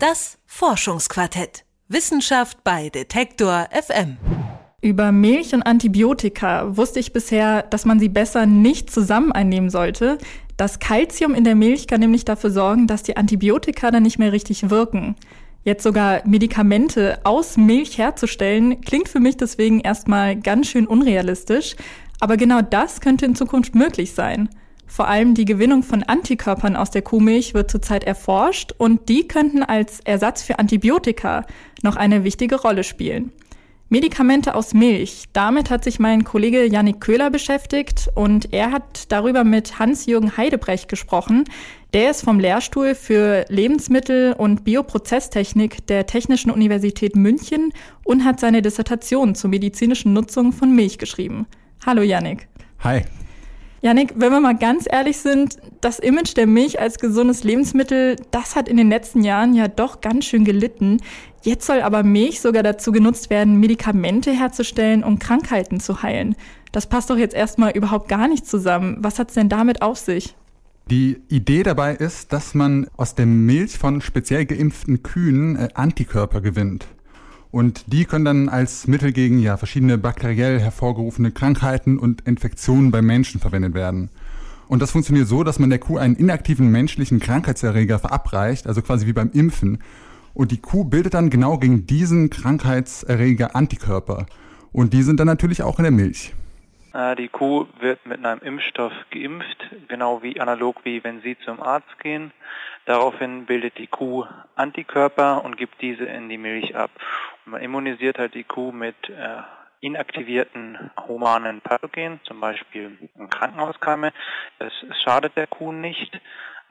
Das Forschungsquartett. Wissenschaft bei Detektor FM. Über Milch und Antibiotika wusste ich bisher, dass man sie besser nicht zusammen einnehmen sollte. Das Kalzium in der Milch kann nämlich dafür sorgen, dass die Antibiotika dann nicht mehr richtig wirken. Jetzt sogar Medikamente aus Milch herzustellen, klingt für mich deswegen erstmal ganz schön unrealistisch. Aber genau das könnte in Zukunft möglich sein. Vor allem die Gewinnung von Antikörpern aus der Kuhmilch wird zurzeit erforscht und die könnten als Ersatz für Antibiotika noch eine wichtige Rolle spielen. Medikamente aus Milch. Damit hat sich mein Kollege Yannick Köhler beschäftigt und er hat darüber mit Hans-Jürgen Heidebrecht gesprochen. Der ist vom Lehrstuhl für Lebensmittel- und Bioprozesstechnik der Technischen Universität München und hat seine Dissertation zur medizinischen Nutzung von Milch geschrieben. Hallo Yannick. Hi. Janik, wenn wir mal ganz ehrlich sind, das Image der Milch als gesundes Lebensmittel, das hat in den letzten Jahren ja doch ganz schön gelitten. Jetzt soll aber Milch sogar dazu genutzt werden, Medikamente herzustellen, um Krankheiten zu heilen. Das passt doch jetzt erstmal überhaupt gar nicht zusammen. Was hat's denn damit auf sich? Die Idee dabei ist, dass man aus der Milch von speziell geimpften Kühen äh, Antikörper gewinnt. Und die können dann als Mittel gegen ja, verschiedene bakteriell hervorgerufene Krankheiten und Infektionen bei Menschen verwendet werden. Und das funktioniert so, dass man der Kuh einen inaktiven menschlichen Krankheitserreger verabreicht, also quasi wie beim Impfen. Und die Kuh bildet dann genau gegen diesen Krankheitserreger Antikörper. Und die sind dann natürlich auch in der Milch. Äh, die Kuh wird mit einem Impfstoff geimpft, genau wie analog wie wenn Sie zum Arzt gehen. Daraufhin bildet die Kuh Antikörper und gibt diese in die Milch ab. Und man immunisiert halt die Kuh mit äh, inaktivierten humanen Pathogen, zum Beispiel Krankenhauskeime. Es schadet der Kuh nicht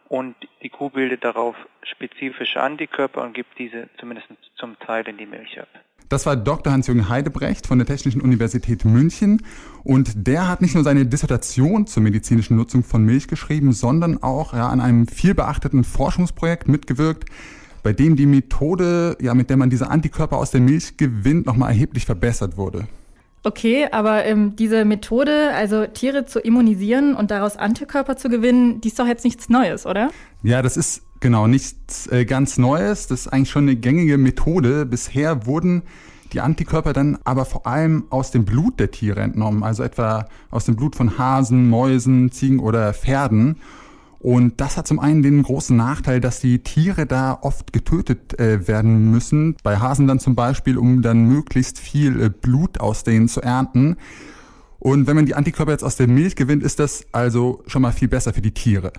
und die Kuh bildet darauf spezifische Antikörper und gibt diese zumindest zum Teil in die Milch ab. Das war Dr. Hans-Jürgen Heidebrecht von der Technischen Universität München. Und der hat nicht nur seine Dissertation zur medizinischen Nutzung von Milch geschrieben, sondern auch ja, an einem vielbeachteten Forschungsprojekt mitgewirkt, bei dem die Methode, ja, mit der man diese Antikörper aus der Milch gewinnt, nochmal erheblich verbessert wurde. Okay, aber ähm, diese Methode, also Tiere zu immunisieren und daraus Antikörper zu gewinnen, die ist doch jetzt nichts Neues, oder? Ja, das ist genau nichts äh, ganz Neues. Das ist eigentlich schon eine gängige Methode. Bisher wurden die Antikörper dann aber vor allem aus dem Blut der Tiere entnommen, also etwa aus dem Blut von Hasen, Mäusen, Ziegen oder Pferden. Und das hat zum einen den großen Nachteil, dass die Tiere da oft getötet äh, werden müssen. Bei Hasen dann zum Beispiel, um dann möglichst viel äh, Blut aus denen zu ernten. Und wenn man die Antikörper jetzt aus der Milch gewinnt, ist das also schon mal viel besser für die Tiere.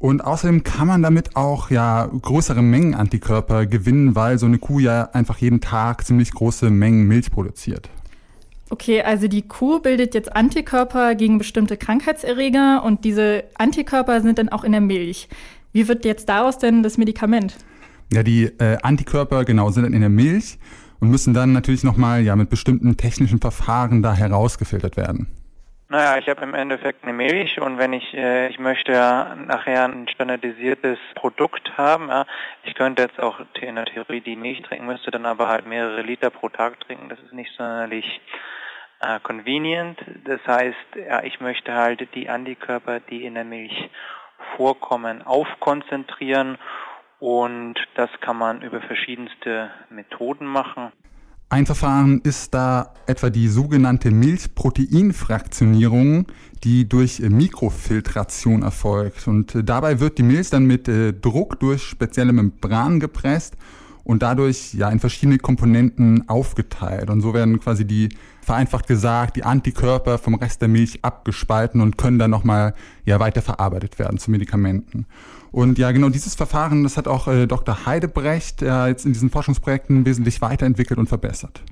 Und außerdem kann man damit auch ja größere Mengen Antikörper gewinnen, weil so eine Kuh ja einfach jeden Tag ziemlich große Mengen Milch produziert. Okay, also die Kuh bildet jetzt Antikörper gegen bestimmte Krankheitserreger und diese Antikörper sind dann auch in der Milch. Wie wird jetzt daraus denn das Medikament? Ja, die äh, Antikörper genau sind dann in der Milch und müssen dann natürlich nochmal ja mit bestimmten technischen Verfahren da herausgefiltert werden. Naja, ich habe im Endeffekt eine Milch und wenn ich, äh, ich möchte nachher ein standardisiertes Produkt haben, ja, ich könnte jetzt auch in der Theorie die Milch trinken, müsste dann aber halt mehrere Liter pro Tag trinken. Das ist nicht sonderlich äh, convenient. Das heißt, ja, ich möchte halt die Antikörper, die in der Milch vorkommen, aufkonzentrieren und das kann man über verschiedenste Methoden machen. Ein Verfahren ist da etwa die sogenannte Milchproteinfraktionierung, die durch Mikrofiltration erfolgt. Und äh, dabei wird die Milch dann mit äh, Druck durch spezielle Membranen gepresst und dadurch ja in verschiedene Komponenten aufgeteilt. Und so werden quasi die, vereinfacht gesagt, die Antikörper vom Rest der Milch abgespalten und können dann nochmal ja weiter verarbeitet werden zu Medikamenten. Und ja, genau dieses Verfahren, das hat auch äh, Dr. Heidebrecht äh, jetzt in diesen Forschungsprojekten wesentlich weiterentwickelt und verbessert.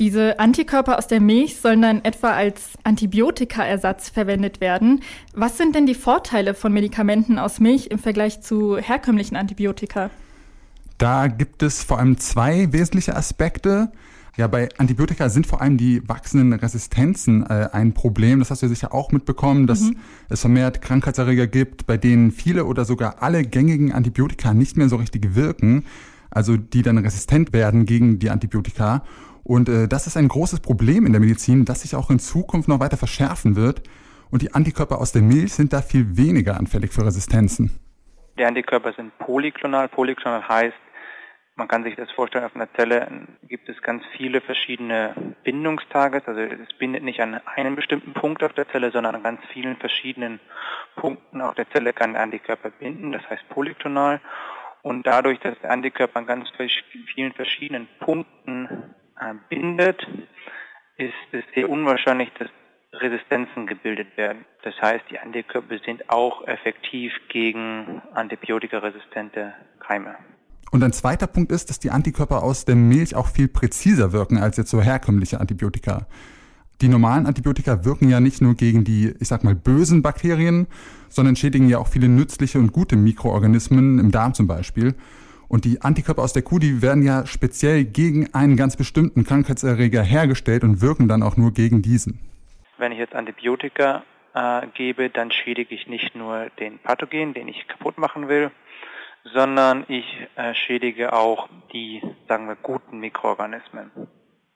Diese Antikörper aus der Milch sollen dann etwa als Antibiotikaersatz verwendet werden. Was sind denn die Vorteile von Medikamenten aus Milch im Vergleich zu herkömmlichen Antibiotika? Da gibt es vor allem zwei wesentliche Aspekte. Ja, bei Antibiotika sind vor allem die wachsenden Resistenzen äh, ein Problem. Das hast du ja sicher auch mitbekommen, dass mhm. es vermehrt Krankheitserreger gibt, bei denen viele oder sogar alle gängigen Antibiotika nicht mehr so richtig wirken, also die dann resistent werden gegen die Antibiotika. Und äh, das ist ein großes Problem in der Medizin, das sich auch in Zukunft noch weiter verschärfen wird. Und die Antikörper aus der Milch sind da viel weniger anfällig für Resistenzen. Die Antikörper sind polyklonal. Polyklonal heißt, Man kann sich das vorstellen, auf einer Zelle gibt es ganz viele verschiedene Bindungstage. Also es bindet nicht an einem bestimmten Punkt auf der Zelle, sondern an ganz vielen verschiedenen Punkten auf der Zelle kann der Antikörper binden, das heißt polytonal. Und dadurch, dass der Antikörper an ganz vielen verschiedenen Punkten äh, bindet, ist es sehr unwahrscheinlich, dass Resistenzen gebildet werden. Das heißt, die Antikörper sind auch effektiv gegen antibiotikaresistente Keime. Und ein zweiter Punkt ist, dass die Antikörper aus der Milch auch viel präziser wirken als jetzt so herkömmliche Antibiotika. Die normalen Antibiotika wirken ja nicht nur gegen die, ich sag mal, bösen Bakterien, sondern schädigen ja auch viele nützliche und gute Mikroorganismen im Darm zum Beispiel. Und die Antikörper aus der Kuh, die werden ja speziell gegen einen ganz bestimmten Krankheitserreger hergestellt und wirken dann auch nur gegen diesen. Wenn ich jetzt Antibiotika äh, gebe, dann schädige ich nicht nur den Pathogen, den ich kaputt machen will, sondern ich äh, schädige auch die, sagen wir, guten Mikroorganismen.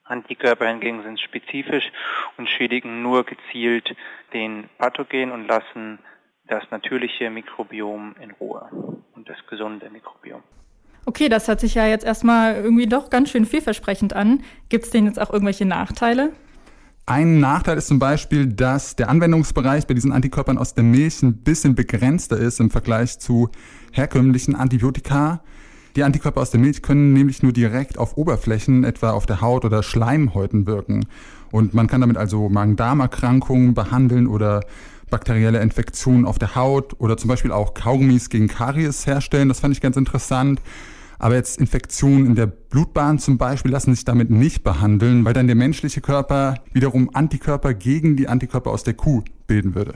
Antikörper hingegen sind spezifisch und schädigen nur gezielt den Pathogen und lassen das natürliche Mikrobiom in Ruhe und das gesunde Mikrobiom. Okay, das hört sich ja jetzt erstmal irgendwie doch ganz schön vielversprechend an. Gibt es denn jetzt auch irgendwelche Nachteile? Ein Nachteil ist zum Beispiel, dass der Anwendungsbereich bei diesen Antikörpern aus der Milch ein bisschen begrenzter ist im Vergleich zu herkömmlichen Antibiotika. Die Antikörper aus der Milch können nämlich nur direkt auf Oberflächen, etwa auf der Haut oder Schleimhäuten wirken. Und man kann damit also Magen-Darm-Erkrankungen behandeln oder bakterielle Infektionen auf der Haut oder zum Beispiel auch Kaugummis gegen Karies herstellen. Das fand ich ganz interessant. Aber jetzt Infektionen in der Blutbahn zum Beispiel lassen sich damit nicht behandeln, weil dann der menschliche Körper wiederum Antikörper gegen die Antikörper aus der Kuh bilden würde.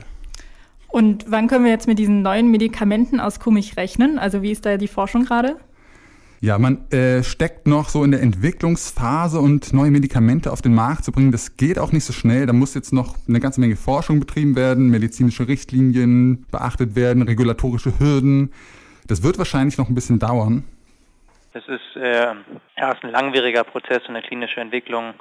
Und wann können wir jetzt mit diesen neuen Medikamenten aus Kuhmilch rechnen? Also wie ist da die Forschung gerade? Ja, man äh, steckt noch so in der Entwicklungsphase und neue Medikamente auf den Markt zu bringen, das geht auch nicht so schnell. Da muss jetzt noch eine ganze Menge Forschung betrieben werden, medizinische Richtlinien beachtet werden, regulatorische Hürden. Das wird wahrscheinlich noch ein bisschen dauern. Das ist äh, erst ein langwieriger Prozess und eine klinische Entwicklung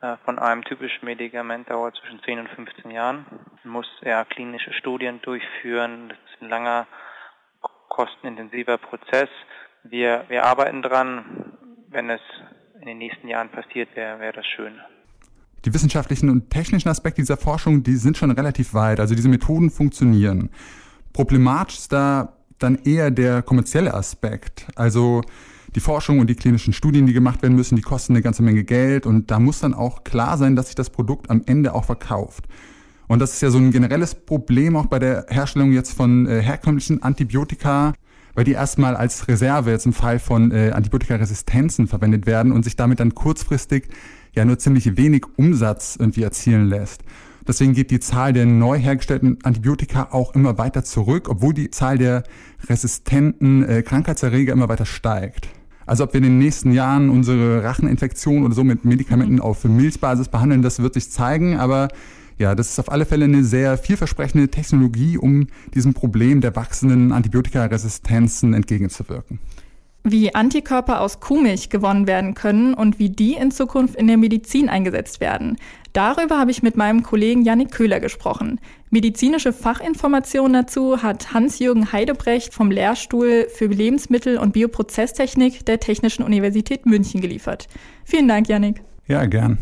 äh, von einem typischen Medikament dauert zwischen 10 und 15 Jahren. Man muss ja klinische Studien durchführen. Das ist ein langer, kostenintensiver Prozess. Wir, wir arbeiten dran. Wenn es in den nächsten Jahren passiert, wäre wär das schön. Die wissenschaftlichen und technischen Aspekte dieser Forschung, die sind schon relativ weit. Also diese Methoden funktionieren. Problematisch ist da dann eher der kommerzielle Aspekt. Also die Forschung und die klinischen Studien, die gemacht werden müssen, die kosten eine ganze Menge Geld und da muss dann auch klar sein, dass sich das Produkt am Ende auch verkauft. Und das ist ja so ein generelles Problem auch bei der Herstellung jetzt von äh, herkömmlichen Antibiotika, weil die erstmal als Reserve jetzt im Fall von äh, Antibiotikaresistenzen verwendet werden und sich damit dann kurzfristig ja nur ziemlich wenig Umsatz irgendwie erzielen lässt. Deswegen geht die Zahl der neu hergestellten Antibiotika auch immer weiter zurück, obwohl die Zahl der resistenten äh, Krankheitserreger immer weiter steigt. Also ob wir in den nächsten Jahren unsere Racheninfektion oder so mit Medikamenten mhm. auf Milchbasis behandeln, das wird sich zeigen. Aber ja, das ist auf alle Fälle eine sehr vielversprechende Technologie, um diesem Problem der wachsenden Antibiotikaresistenzen entgegenzuwirken wie Antikörper aus Kuhmilch gewonnen werden können und wie die in Zukunft in der Medizin eingesetzt werden. Darüber habe ich mit meinem Kollegen Janik Köhler gesprochen. Medizinische Fachinformationen dazu hat Hans-Jürgen Heidebrecht vom Lehrstuhl für Lebensmittel- und Bioprozesstechnik der Technischen Universität München geliefert. Vielen Dank, Janik. Ja, gern.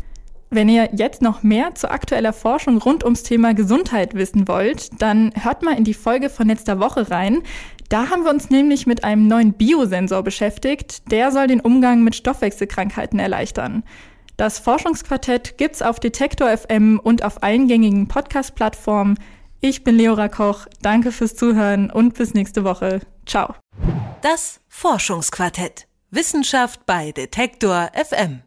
Wenn ihr jetzt noch mehr zu aktueller Forschung rund ums Thema Gesundheit wissen wollt, dann hört mal in die Folge von letzter Woche rein. Da haben wir uns nämlich mit einem neuen Biosensor beschäftigt. Der soll den Umgang mit Stoffwechselkrankheiten erleichtern. Das Forschungsquartett gibt's auf Detektor FM und auf allen gängigen Podcast-Plattformen. Ich bin Leora Koch. Danke fürs Zuhören und bis nächste Woche. Ciao. Das Forschungsquartett. Wissenschaft bei Detektor FM.